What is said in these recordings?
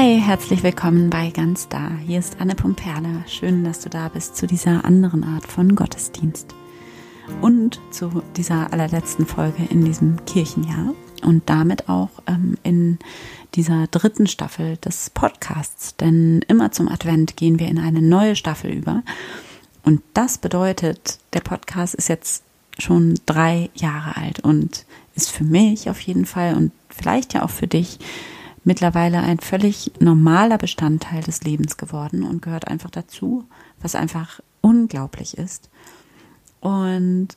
Hi, herzlich willkommen bei Ganz Da. Hier ist Anne Pumperle. Schön, dass du da bist zu dieser anderen Art von Gottesdienst und zu dieser allerletzten Folge in diesem Kirchenjahr und damit auch ähm, in dieser dritten Staffel des Podcasts. Denn immer zum Advent gehen wir in eine neue Staffel über. Und das bedeutet, der Podcast ist jetzt schon drei Jahre alt und ist für mich auf jeden Fall und vielleicht ja auch für dich mittlerweile ein völlig normaler Bestandteil des Lebens geworden und gehört einfach dazu, was einfach unglaublich ist. Und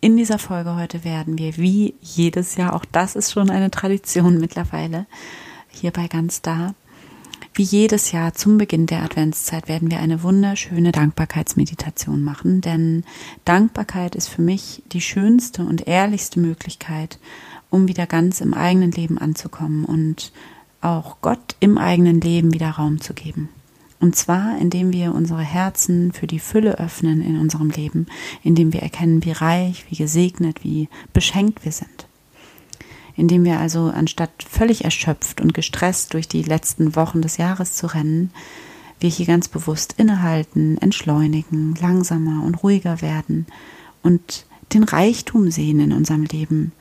in dieser Folge heute werden wir, wie jedes Jahr, auch das ist schon eine Tradition mittlerweile, hier bei ganz da, wie jedes Jahr zum Beginn der Adventszeit werden wir eine wunderschöne Dankbarkeitsmeditation machen, denn Dankbarkeit ist für mich die schönste und ehrlichste Möglichkeit, um wieder ganz im eigenen Leben anzukommen und auch Gott im eigenen Leben wieder Raum zu geben. Und zwar, indem wir unsere Herzen für die Fülle öffnen in unserem Leben, indem wir erkennen, wie reich, wie gesegnet, wie beschenkt wir sind. Indem wir also anstatt völlig erschöpft und gestresst durch die letzten Wochen des Jahres zu rennen, wir hier ganz bewusst innehalten, entschleunigen, langsamer und ruhiger werden und den Reichtum sehen in unserem Leben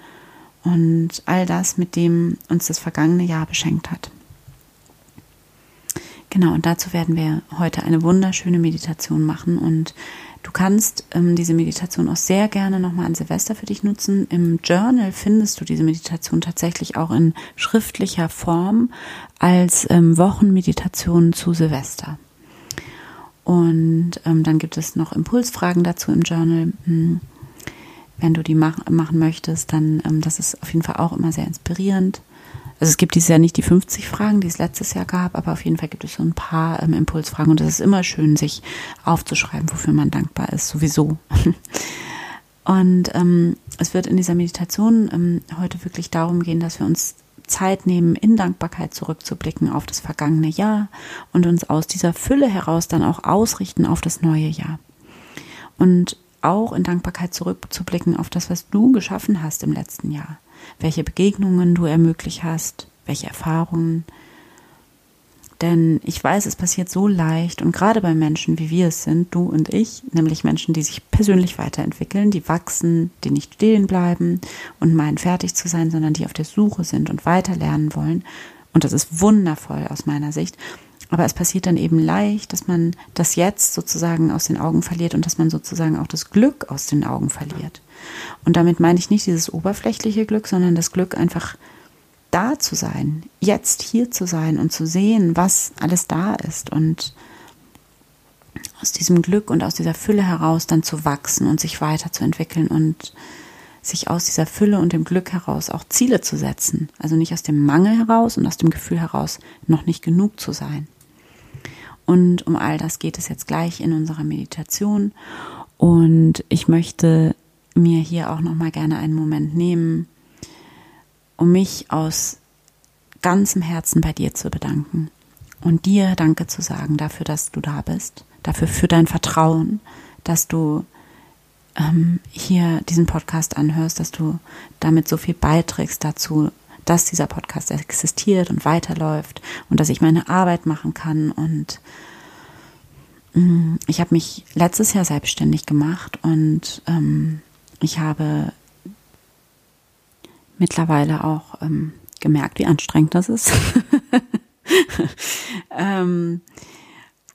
und all das, mit dem uns das vergangene Jahr beschenkt hat. Genau, und dazu werden wir heute eine wunderschöne Meditation machen und du kannst ähm, diese Meditation auch sehr gerne nochmal an Silvester für dich nutzen. Im Journal findest du diese Meditation tatsächlich auch in schriftlicher Form als ähm, Wochenmeditation zu Silvester. Und ähm, dann gibt es noch Impulsfragen dazu im Journal. Hm wenn du die mach, machen möchtest, dann ähm, das ist auf jeden Fall auch immer sehr inspirierend. Also es gibt dieses Jahr nicht die 50 Fragen, die es letztes Jahr gab, aber auf jeden Fall gibt es so ein paar ähm, Impulsfragen und es ist immer schön, sich aufzuschreiben, wofür man dankbar ist, sowieso. und ähm, es wird in dieser Meditation ähm, heute wirklich darum gehen, dass wir uns Zeit nehmen, in Dankbarkeit zurückzublicken auf das vergangene Jahr und uns aus dieser Fülle heraus dann auch ausrichten auf das neue Jahr. Und auch in Dankbarkeit zurückzublicken auf das, was du geschaffen hast im letzten Jahr. Welche Begegnungen du ermöglicht hast, welche Erfahrungen. Denn ich weiß, es passiert so leicht und gerade bei Menschen, wie wir es sind, du und ich, nämlich Menschen, die sich persönlich weiterentwickeln, die wachsen, die nicht stehen bleiben und meinen fertig zu sein, sondern die auf der Suche sind und weiter lernen wollen. Und das ist wundervoll aus meiner Sicht. Aber es passiert dann eben leicht, dass man das Jetzt sozusagen aus den Augen verliert und dass man sozusagen auch das Glück aus den Augen verliert. Und damit meine ich nicht dieses oberflächliche Glück, sondern das Glück einfach da zu sein, jetzt hier zu sein und zu sehen, was alles da ist und aus diesem Glück und aus dieser Fülle heraus dann zu wachsen und sich weiterzuentwickeln und sich aus dieser Fülle und dem Glück heraus auch Ziele zu setzen. Also nicht aus dem Mangel heraus und aus dem Gefühl heraus, noch nicht genug zu sein. Und um all das geht es jetzt gleich in unserer Meditation. Und ich möchte mir hier auch noch mal gerne einen Moment nehmen, um mich aus ganzem Herzen bei dir zu bedanken und dir Danke zu sagen dafür, dass du da bist, dafür für dein Vertrauen, dass du ähm, hier diesen Podcast anhörst, dass du damit so viel beiträgst dazu, dass dieser Podcast existiert und weiterläuft und dass ich meine Arbeit machen kann. Und mm, ich habe mich letztes Jahr selbstständig gemacht und ähm, ich habe mittlerweile auch ähm, gemerkt, wie anstrengend das ist. ähm,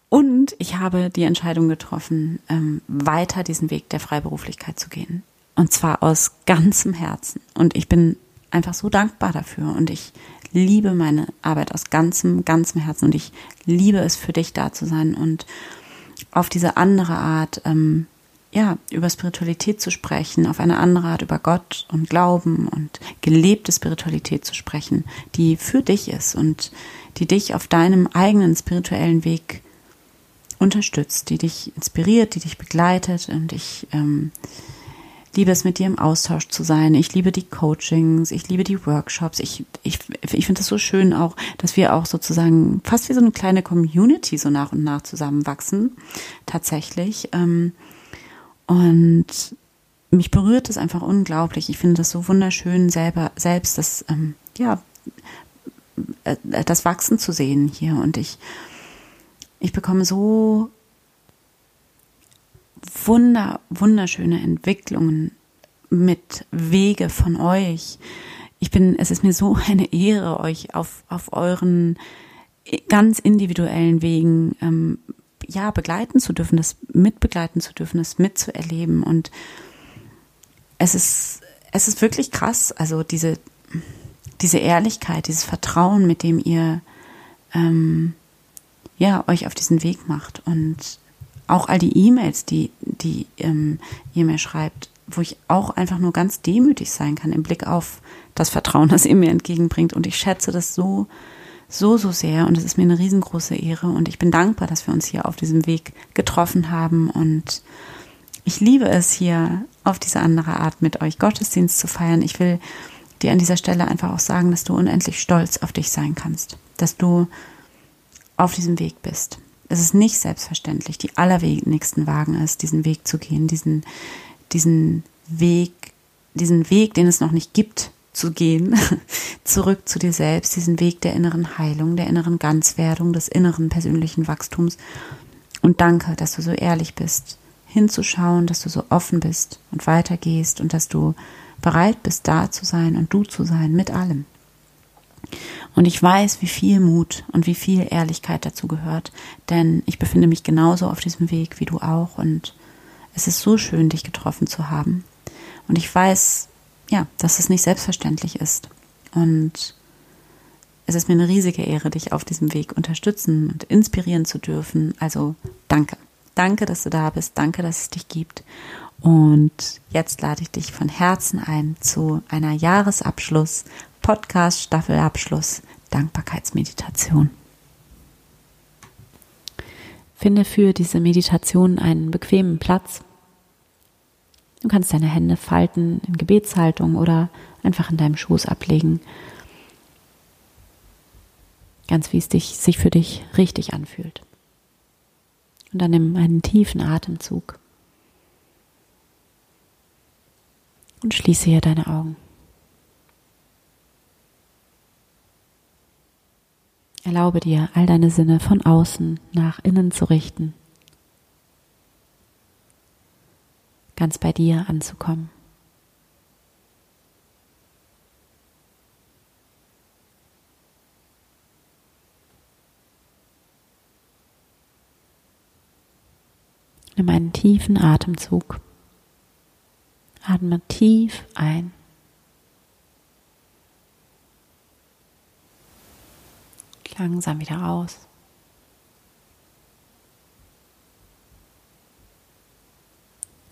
und ich habe die Entscheidung getroffen, ähm, weiter diesen Weg der Freiberuflichkeit zu gehen. Und zwar aus ganzem Herzen. Und ich bin einfach so dankbar dafür. Und ich liebe meine Arbeit aus ganzem, ganzem Herzen. Und ich liebe es für dich da zu sein und auf diese andere Art, ähm, ja, über Spiritualität zu sprechen, auf eine andere Art über Gott und Glauben und gelebte Spiritualität zu sprechen, die für dich ist und die dich auf deinem eigenen spirituellen Weg unterstützt, die dich inspiriert, die dich begleitet. Und ich ähm, liebe es, mit dir im Austausch zu sein. Ich liebe die Coachings, ich liebe die Workshops. Ich, ich, ich finde es so schön auch, dass wir auch sozusagen fast wie so eine kleine Community so nach und nach zusammenwachsen. Tatsächlich. Ähm, und mich berührt es einfach unglaublich. Ich finde das so wunderschön, selber, selbst das, ähm, ja, äh, das Wachsen zu sehen hier. Und ich, ich bekomme so wunder, wunderschöne Entwicklungen mit Wege von euch. Ich bin, es ist mir so eine Ehre, euch auf, auf euren ganz individuellen Wegen ähm, ja begleiten zu dürfen, das mitbegleiten zu dürfen, das mitzuerleben. Und es ist, es ist wirklich krass. Also diese, diese Ehrlichkeit, dieses Vertrauen, mit dem ihr ähm, ja euch auf diesen Weg macht und auch all die E-Mails, die, die ähm, ihr mir schreibt, wo ich auch einfach nur ganz demütig sein kann im Blick auf das Vertrauen, das ihr mir entgegenbringt. Und ich schätze das so, so, so sehr. Und es ist mir eine riesengroße Ehre. Und ich bin dankbar, dass wir uns hier auf diesem Weg getroffen haben. Und ich liebe es hier auf diese andere Art mit euch Gottesdienst zu feiern. Ich will dir an dieser Stelle einfach auch sagen, dass du unendlich stolz auf dich sein kannst, dass du auf diesem Weg bist. Es ist nicht selbstverständlich. Die allerwenigsten wagen es, diesen Weg zu gehen, diesen, diesen Weg, diesen Weg, den es noch nicht gibt, zu gehen, zurück zu dir selbst, diesen Weg der inneren Heilung, der inneren Ganzwerdung, des inneren persönlichen Wachstums. Und danke, dass du so ehrlich bist, hinzuschauen, dass du so offen bist und weitergehst und dass du bereit bist, da zu sein und du zu sein mit allem. Und ich weiß, wie viel Mut und wie viel Ehrlichkeit dazu gehört, denn ich befinde mich genauso auf diesem Weg wie du auch und es ist so schön, dich getroffen zu haben. Und ich weiß, ja, dass es nicht selbstverständlich ist. Und es ist mir eine riesige Ehre, dich auf diesem Weg unterstützen und inspirieren zu dürfen. Also danke. Danke, dass du da bist. Danke, dass es dich gibt. Und jetzt lade ich dich von Herzen ein zu einer Jahresabschluss, Podcast Staffelabschluss, Dankbarkeitsmeditation. Finde für diese Meditation einen bequemen Platz. Du kannst deine Hände falten in Gebetshaltung oder einfach in deinem Schoß ablegen. Ganz wie es dich, sich für dich richtig anfühlt. Und dann nimm einen tiefen Atemzug. Und schließe hier deine Augen. Erlaube dir, all deine Sinne von außen nach innen zu richten, ganz bei dir anzukommen. Nimm einen tiefen Atemzug. Atme tief ein. Langsam wieder aus.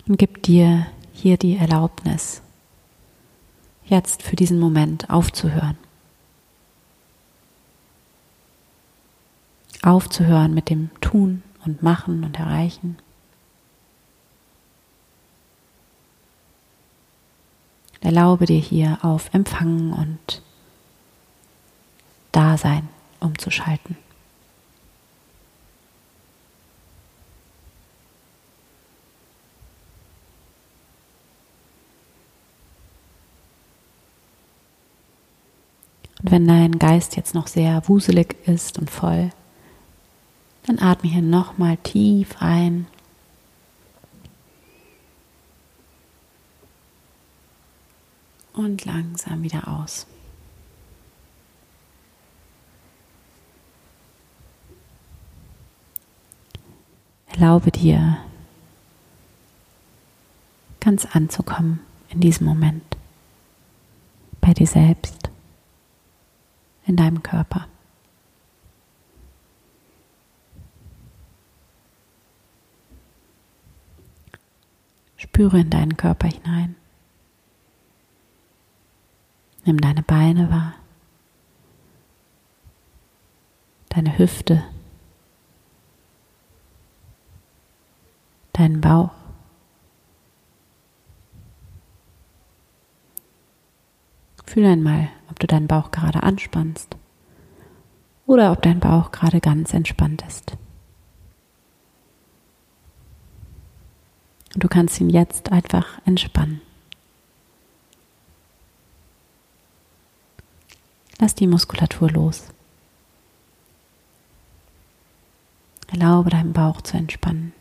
Und gib dir hier die Erlaubnis, jetzt für diesen Moment aufzuhören. Aufzuhören mit dem Tun und Machen und Erreichen. Erlaube dir hier auf Empfangen und Dasein umzuschalten. Und wenn dein Geist jetzt noch sehr wuselig ist und voll, dann atme hier nochmal tief ein und langsam wieder aus. Erlaube dir, ganz anzukommen in diesem Moment, bei dir selbst, in deinem Körper. Spüre in deinen Körper hinein. Nimm deine Beine wahr, deine Hüfte, deinen Bauch. Fühl einmal, ob du deinen Bauch gerade anspannst oder ob dein Bauch gerade ganz entspannt ist. Und du kannst ihn jetzt einfach entspannen. Lass die Muskulatur los. Erlaube deinem Bauch zu entspannen.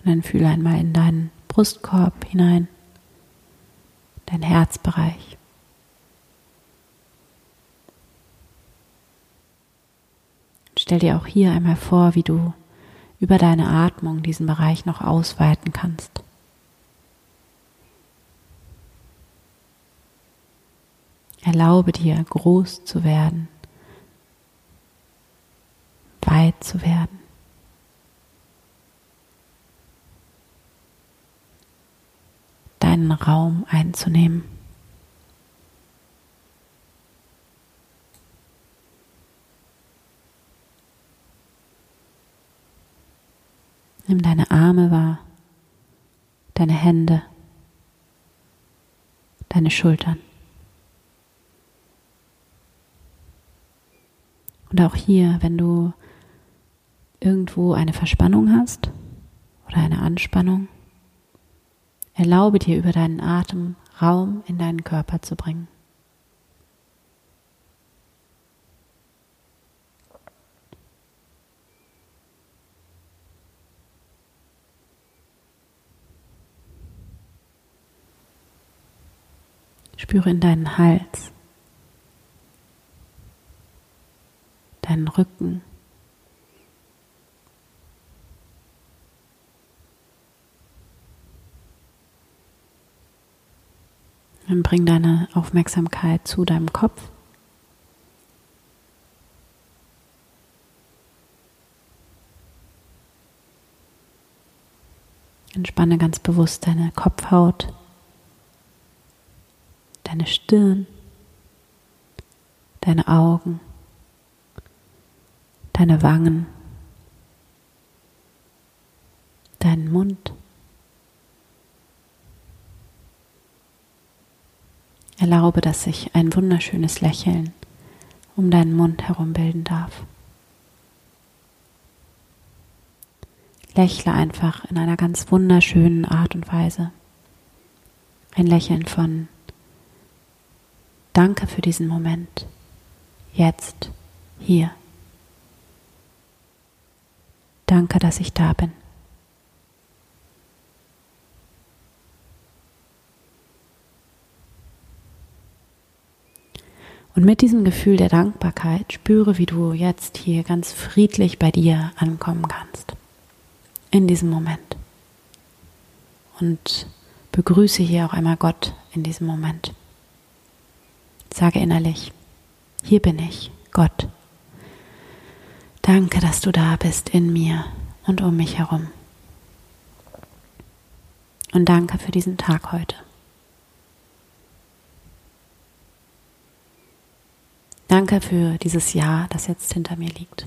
Und dann fühle einmal in deinen Brustkorb hinein, dein Herzbereich. Stell dir auch hier einmal vor, wie du über deine Atmung diesen Bereich noch ausweiten kannst. Erlaube dir, groß zu werden, weit zu werden. Deinen Raum einzunehmen. Nimm deine Arme wahr, deine Hände, deine Schultern. Und auch hier, wenn du irgendwo eine Verspannung hast oder eine Anspannung, erlaube dir über deinen Atem Raum in deinen Körper zu bringen. Spüre in deinen Hals, deinen Rücken. Dann bring deine Aufmerksamkeit zu deinem Kopf. Entspanne ganz bewusst deine Kopfhaut deine Stirn, deine Augen, deine Wangen, deinen Mund. Erlaube, dass sich ein wunderschönes Lächeln um deinen Mund herum bilden darf. Lächle einfach in einer ganz wunderschönen Art und Weise. Ein Lächeln von Danke für diesen Moment. Jetzt, hier. Danke, dass ich da bin. Und mit diesem Gefühl der Dankbarkeit spüre, wie du jetzt hier ganz friedlich bei dir ankommen kannst. In diesem Moment. Und begrüße hier auch einmal Gott in diesem Moment. Sage innerlich, hier bin ich, Gott. Danke, dass du da bist in mir und um mich herum. Und danke für diesen Tag heute. Danke für dieses Jahr, das jetzt hinter mir liegt.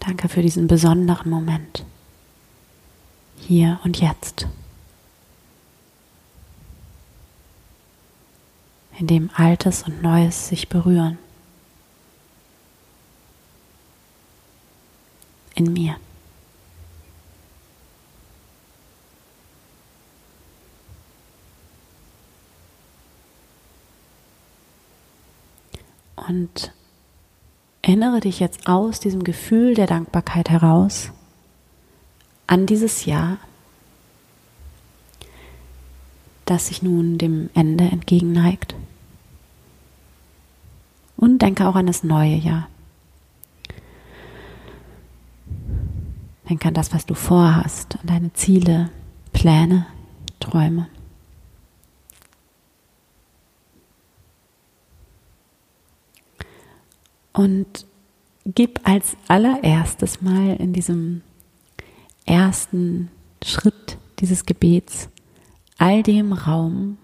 Danke für diesen besonderen Moment. Hier und jetzt. In dem Altes und Neues sich berühren. In mir. Und Erinnere dich jetzt aus diesem Gefühl der Dankbarkeit heraus an dieses Jahr, das sich nun dem Ende entgegenneigt. Und denke auch an das neue Jahr. Denke an das, was du vorhast, an deine Ziele, Pläne, Träume. Und gib als allererstes mal in diesem ersten Schritt dieses Gebets all dem Raum,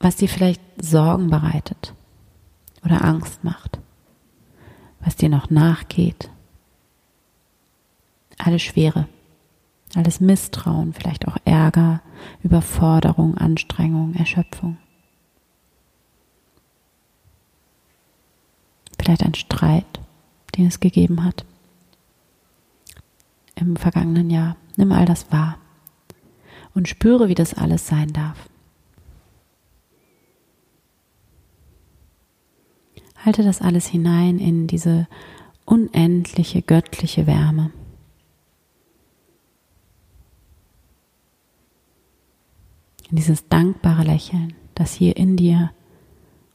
was dir vielleicht Sorgen bereitet oder Angst macht, was dir noch nachgeht, alles Schwere, alles Misstrauen, vielleicht auch Ärger Überforderung, Anstrengung, Erschöpfung. Vielleicht ein Streit, den es gegeben hat im vergangenen Jahr. Nimm all das wahr und spüre, wie das alles sein darf. Halte das alles hinein in diese unendliche göttliche Wärme. In dieses dankbare Lächeln, das hier in dir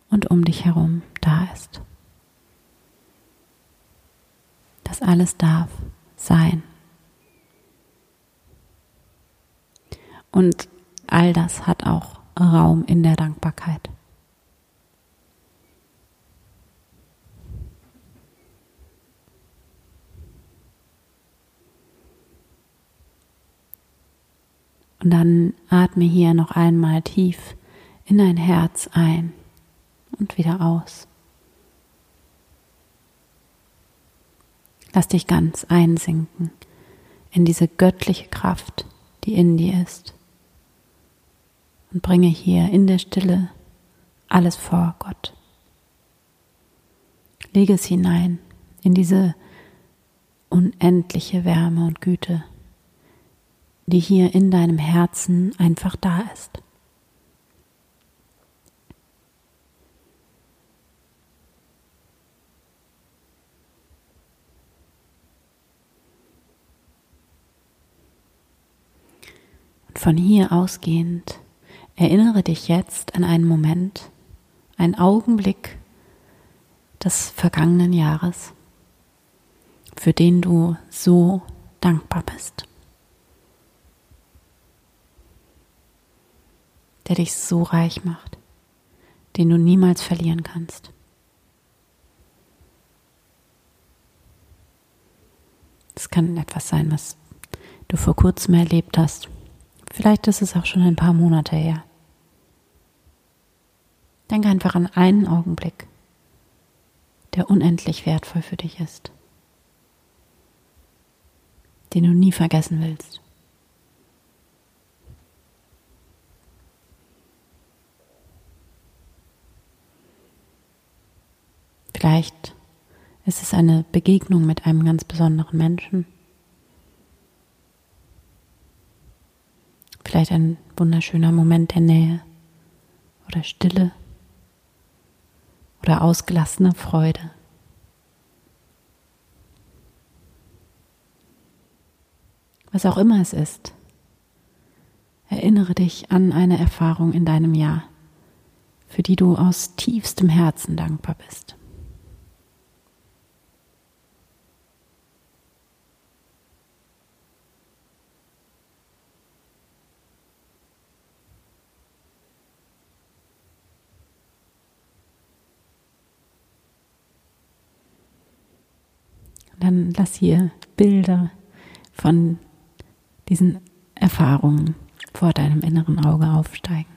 und um dich herum da ist. Das alles darf sein. Und all das hat auch Raum in der Dankbarkeit. Und dann atme hier noch einmal tief in dein Herz ein und wieder aus. Lass dich ganz einsinken in diese göttliche Kraft, die in dir ist und bringe hier in der Stille alles vor Gott. Lege es hinein in diese unendliche Wärme und Güte, die hier in deinem Herzen einfach da ist. Und von hier ausgehend Erinnere dich jetzt an einen Moment, einen Augenblick des vergangenen Jahres, für den du so dankbar bist, der dich so reich macht, den du niemals verlieren kannst. Es kann etwas sein, was du vor kurzem erlebt hast Vielleicht ist es auch schon ein paar Monate her. Denk einfach an einen Augenblick, der unendlich wertvoll für dich ist, den du nie vergessen willst. Vielleicht ist es eine Begegnung mit einem ganz besonderen Menschen. Vielleicht ein wunderschöner Moment der Nähe oder Stille oder ausgelassene Freude. Was auch immer es ist, erinnere dich an eine Erfahrung in deinem Jahr, für die du aus tiefstem Herzen dankbar bist. Dann lass hier Bilder von diesen Erfahrungen vor deinem inneren Auge aufsteigen.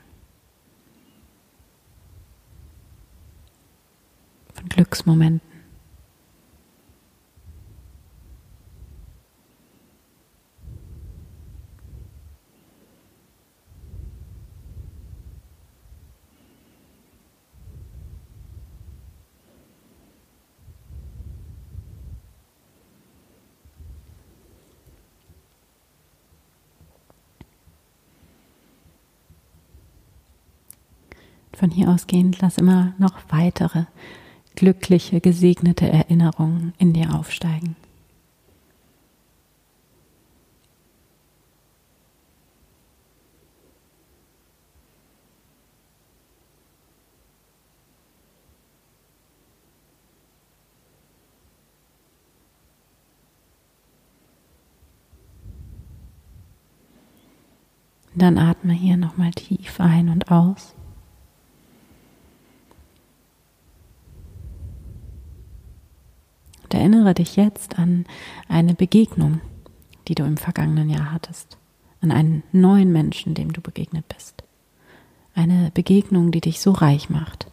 Von Glücksmomenten. Von hier ausgehend lass immer noch weitere glückliche, gesegnete Erinnerungen in dir aufsteigen. Dann atme hier nochmal tief ein und aus. Erinnere dich jetzt an eine Begegnung, die du im vergangenen Jahr hattest, an einen neuen Menschen, dem du begegnet bist. Eine Begegnung, die dich so reich macht.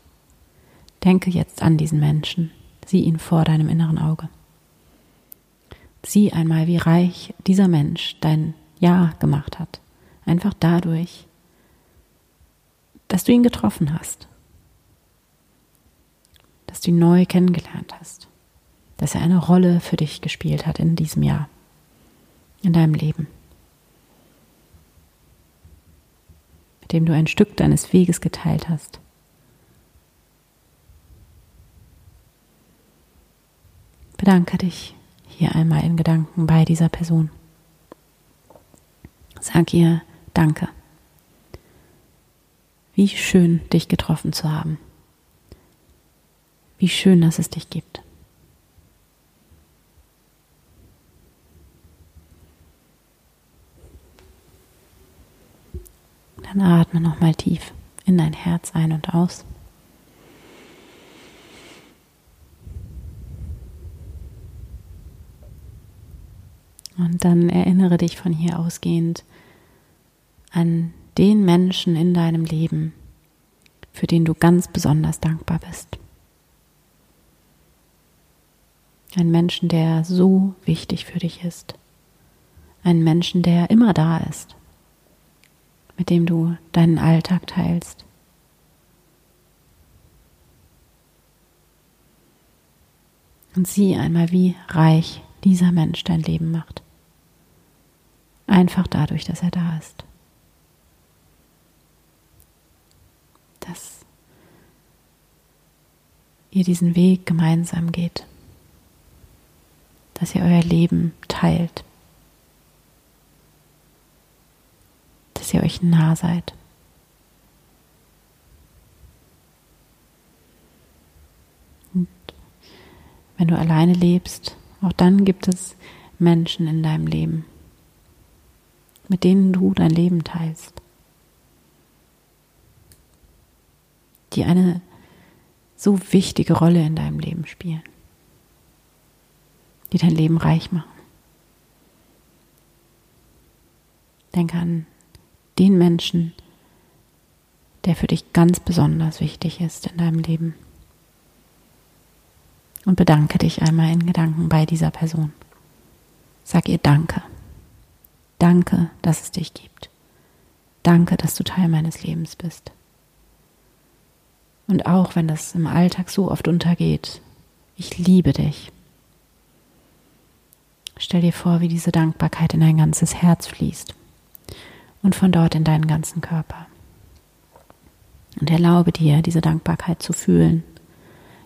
Denke jetzt an diesen Menschen, sieh ihn vor deinem inneren Auge. Sieh einmal, wie reich dieser Mensch dein Jahr gemacht hat, Einfach dadurch, dass du ihn getroffen hast, dass du ihn neu kennengelernt hast, dass er eine Rolle für dich gespielt hat in diesem Jahr, in deinem Leben, mit dem du ein Stück deines Weges geteilt hast. Bedanke dich hier einmal in Gedanken bei dieser Person. Sag ihr Danke. Wie schön, dich getroffen zu haben. Wie schön, dass es dich gibt. Dann atme nochmal tief in dein Herz ein und aus. Und dann erinnere dich von hier ausgehend an den Menschen in deinem Leben, für den du ganz besonders dankbar bist. Ein Menschen, der so wichtig für dich ist. Ein Menschen, der immer da ist, mit dem du deinen Alltag teilst. Und sieh einmal, wie reich dieser Mensch dein Leben macht. Einfach dadurch, dass er da ist. Dass ihr diesen Weg gemeinsam geht. Dass ihr euer Leben teilt. Ihr euch nah seid. Und wenn du alleine lebst, auch dann gibt es Menschen in deinem Leben, mit denen du dein Leben teilst, die eine so wichtige Rolle in deinem Leben spielen, die dein Leben reich machen. Denke an den Menschen, der für dich ganz besonders wichtig ist in deinem Leben. Und bedanke dich einmal in Gedanken bei dieser Person. Sag ihr Danke. Danke, dass es dich gibt. Danke, dass du Teil meines Lebens bist. Und auch wenn das im Alltag so oft untergeht, ich liebe dich. Stell dir vor, wie diese Dankbarkeit in dein ganzes Herz fließt und von dort in deinen ganzen Körper. Und erlaube dir, diese Dankbarkeit zu fühlen,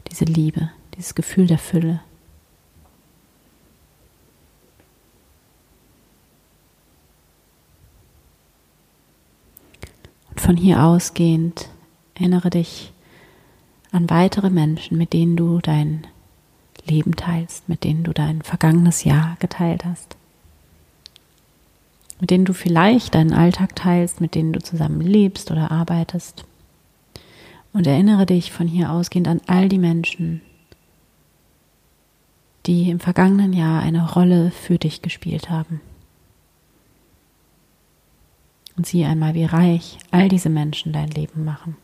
diese Liebe, dieses Gefühl der Fülle. von hier ausgehend erinnere dich an weitere Menschen, mit denen du dein Leben teilst, mit denen du dein vergangenes Jahr geteilt hast, mit denen du vielleicht deinen Alltag teilst, mit denen du zusammen lebst oder arbeitest. Und erinnere dich von hier ausgehend an all die Menschen, die im vergangenen Jahr eine Rolle für dich gespielt haben. Und sieh einmal, wie reich all diese Menschen dein Leben machen.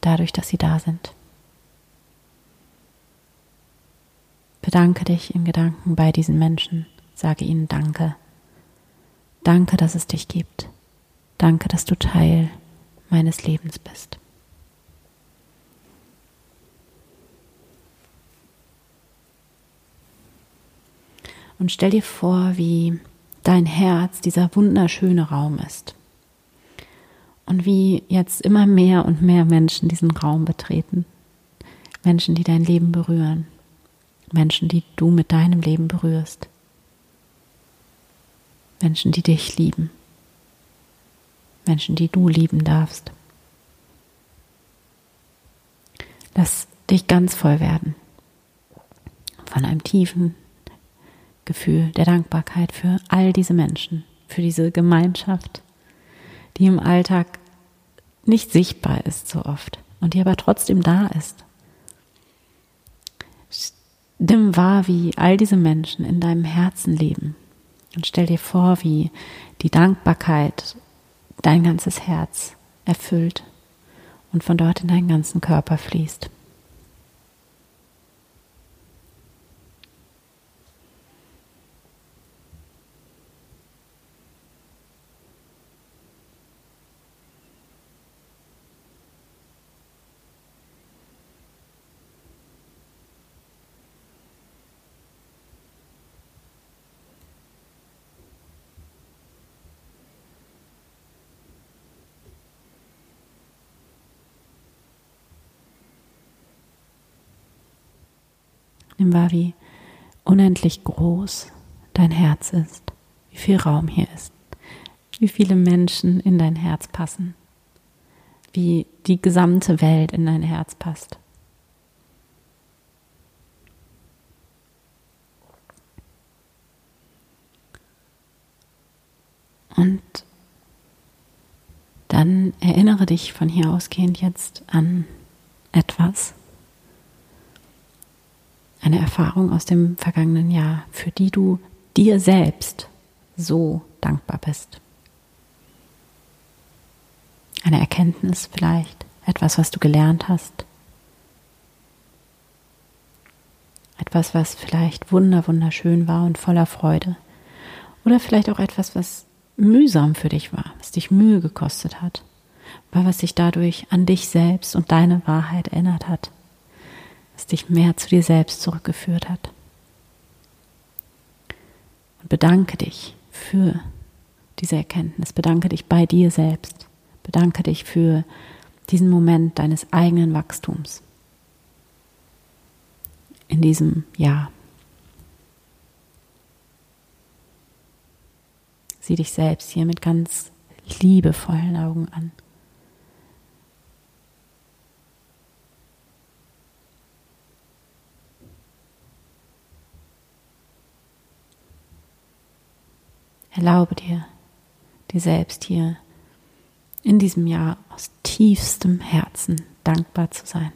Dadurch, dass sie da sind. Bedanke dich in Gedanken bei diesen Menschen. Sage ihnen Danke. Danke, dass es dich gibt. Danke, dass du Teil meines Lebens bist. Und stell dir vor, wie dein Herz dieser wunderschöne Raum ist. Und wie jetzt immer mehr und mehr Menschen diesen Raum betreten. Menschen, die dein Leben berühren. Menschen, die du mit deinem Leben berührst. Menschen, die dich lieben. Menschen, die du lieben darfst. Lass dich ganz voll werden von einem tiefen, Gefühl der Dankbarkeit für all diese Menschen, für diese Gemeinschaft, die im Alltag nicht sichtbar ist so oft und die aber trotzdem da ist. Nimm wahr, wie all diese Menschen in deinem Herzen leben und stell dir vor, wie die Dankbarkeit dein ganzes Herz erfüllt und von dort in deinen ganzen Körper fließt. Nimm wahr, wie unendlich groß dein Herz ist, wie viel Raum hier ist, wie viele Menschen in dein Herz passen, wie die gesamte Welt in dein Herz passt. Und dann erinnere dich von hier ausgehend jetzt an etwas, eine Erfahrung aus dem vergangenen Jahr, für die du dir selbst so dankbar bist. Eine Erkenntnis vielleicht, etwas, was du gelernt hast. Etwas, was vielleicht wunder, wunderschön war und voller Freude. Oder vielleicht auch etwas, was mühsam für dich war, was dich Mühe gekostet hat, weil was dich dadurch an dich selbst und deine Wahrheit erinnert hat, was dich mehr zu dir selbst zurückgeführt hat. Und bedanke dich für diese Erkenntnis, bedanke dich bei dir selbst, bedanke dich für diesen Moment deines eigenen Wachstums in diesem Jahr. Sieh dich selbst hier mit ganz liebevollen Augen an. Erlaube dir, dir selbst hier in diesem Jahr aus tiefstem Herzen dankbar zu sein.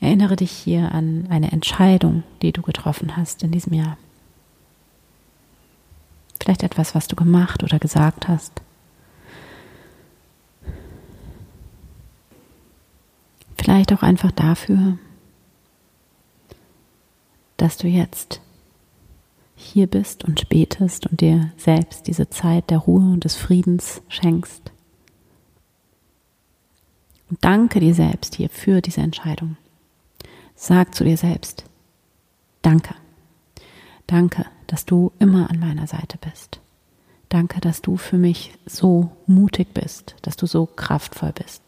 Erinnere dich hier an eine Entscheidung, die du getroffen hast in diesem Jahr. Vielleicht etwas, was du gemacht oder gesagt hast. Vielleicht auch einfach dafür, dass du jetzt hier bist und betest und dir selbst diese Zeit der Ruhe und des Friedens schenkst. Und danke dir selbst hier für diese Entscheidung. Sag zu dir selbst, danke. Danke, dass du immer an meiner Seite bist. Danke, dass du für mich so mutig bist, dass du so kraftvoll bist.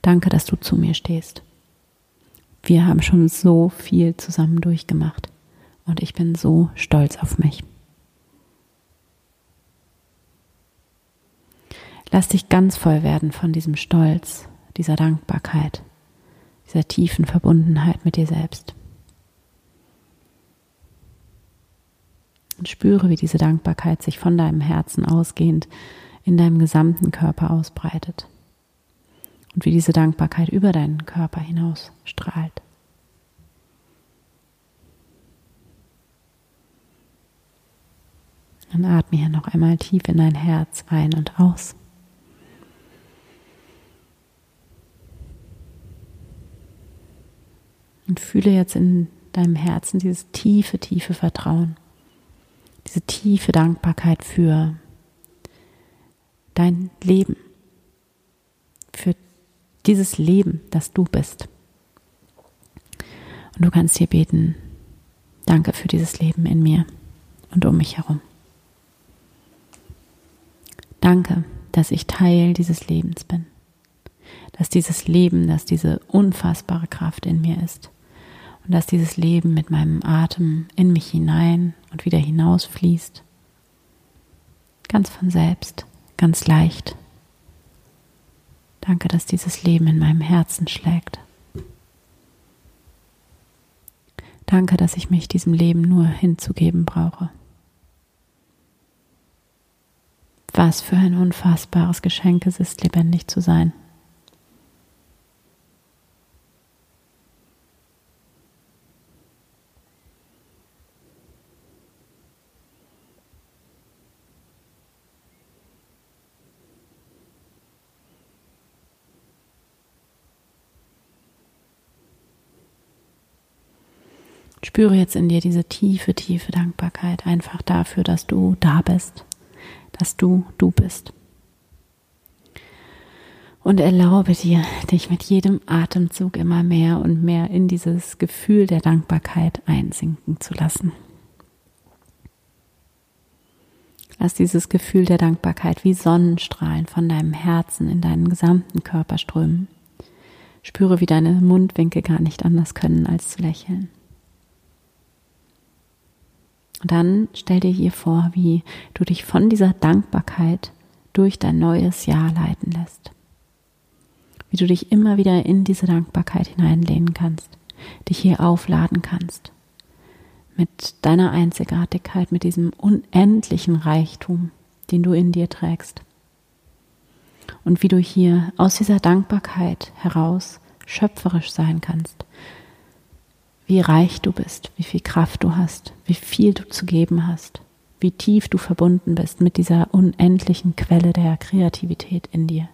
Danke, dass du zu mir stehst. Wir haben schon so viel zusammen durchgemacht und ich bin so stolz auf mich. Lass dich ganz voll werden von diesem Stolz, dieser Dankbarkeit dieser tiefen Verbundenheit mit dir selbst. Und spüre, wie diese Dankbarkeit sich von deinem Herzen ausgehend in deinem gesamten Körper ausbreitet. Und wie diese Dankbarkeit über deinen Körper hinaus strahlt. Dann atme hier noch einmal tief in dein Herz ein und aus. Und fühle jetzt in deinem Herzen dieses tiefe, tiefe Vertrauen, diese tiefe Dankbarkeit für dein Leben, für dieses Leben, das du bist. Und du kannst hier beten, danke für dieses Leben in mir und um mich herum. Danke, dass ich Teil dieses Lebens bin, dass dieses Leben, dass diese unfassbare Kraft in mir ist und dass dieses Leben mit meinem Atem in mich hinein und wieder hinausfließt. Ganz von selbst, ganz leicht. Danke, dass dieses Leben in meinem Herzen schlägt. Danke, dass ich mich diesem Leben nur hinzugeben brauche. Was für ein unfassbares Geschenk es ist, lebendig zu sein. Spüre jetzt in dir diese tiefe, tiefe Dankbarkeit einfach dafür, dass du da bist, dass du du bist. Und erlaube dir, dich mit jedem Atemzug immer mehr und mehr in dieses Gefühl der Dankbarkeit einsinken zu lassen. Lass dieses Gefühl der Dankbarkeit wie Sonnenstrahlen von deinem Herzen in deinen gesamten Körper strömen. Spüre, wie deine Mundwinkel gar nicht anders können, als zu lächeln. Und dann stell dir hier vor, wie du dich von dieser Dankbarkeit durch dein neues Jahr leiten lässt. Wie du dich immer wieder in diese Dankbarkeit hineinlehnen kannst, dich hier aufladen kannst. Mit deiner Einzigartigkeit, mit diesem unendlichen Reichtum, den du in dir trägst. Und wie du hier aus dieser Dankbarkeit heraus schöpferisch sein kannst, wie reich du bist, wie viel Kraft du hast, wie viel du zu geben hast, wie tief du verbunden bist mit dieser unendlichen Quelle der Kreativität in dir.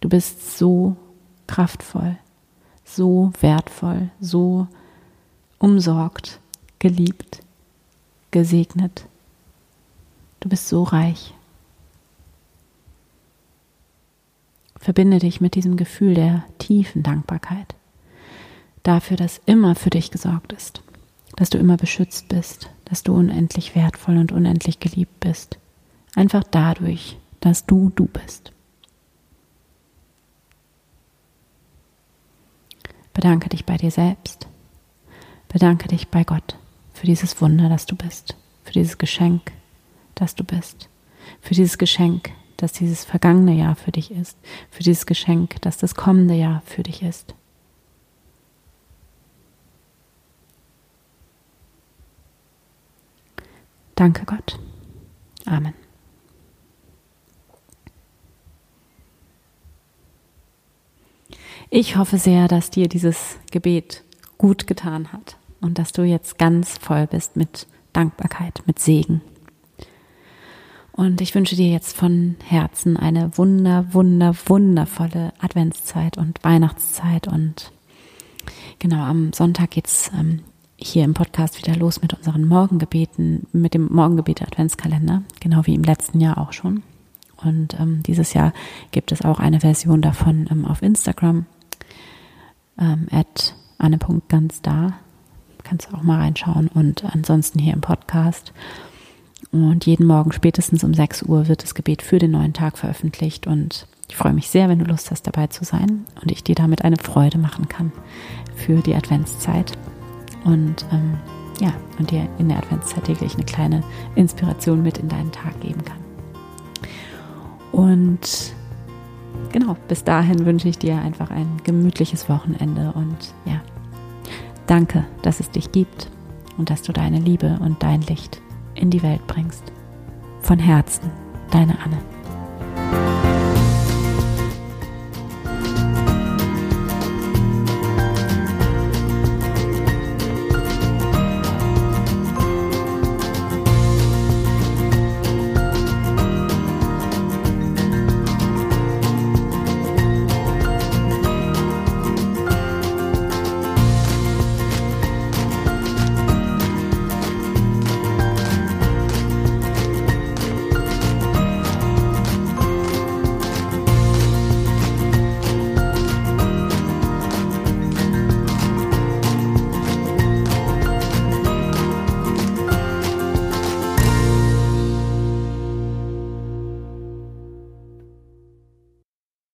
Du bist so kraftvoll, so wertvoll, so umsorgt, geliebt, gesegnet. Du bist so reich. Verbinde dich mit diesem Gefühl der tiefen Dankbarkeit dafür, dass immer für dich gesorgt ist, dass du immer beschützt bist, dass du unendlich wertvoll und unendlich geliebt bist. Einfach dadurch, dass du du bist. Bedanke dich bei dir selbst. Bedanke dich bei Gott für dieses Wunder, das du bist, für dieses Geschenk, das du bist, für dieses Geschenk, das dieses vergangene Jahr für dich ist, für dieses Geschenk, das das kommende Jahr für dich ist. Danke Gott. Amen. Ich hoffe sehr, dass dir dieses Gebet gut getan hat und dass du jetzt ganz voll bist mit Dankbarkeit, mit Segen. Und ich wünsche dir jetzt von Herzen eine wunder, wunder, wundervolle Adventszeit und Weihnachtszeit. Und genau am Sonntag geht's ähm, hier im Podcast wieder los mit unseren Morgengebeten, mit dem Morgengebete Adventskalender, genau wie im letzten Jahr auch schon. Und ähm, dieses Jahr gibt es auch eine Version davon ähm, auf Instagram, ähm, at anne.ganz da. Kannst du auch mal reinschauen. Und ansonsten hier im Podcast. Und jeden Morgen spätestens um 6 Uhr wird das Gebet für den neuen Tag veröffentlicht. Und ich freue mich sehr, wenn du Lust hast, dabei zu sein und ich dir damit eine Freude machen kann für die Adventszeit und ähm, ja, und dir in der Adventszeit täglich eine kleine Inspiration mit in deinen Tag geben kann. Und genau, bis dahin wünsche ich dir einfach ein gemütliches Wochenende und ja, danke, dass es dich gibt und dass du deine Liebe und dein Licht in die Welt bringst. Von Herzen, deine Anne.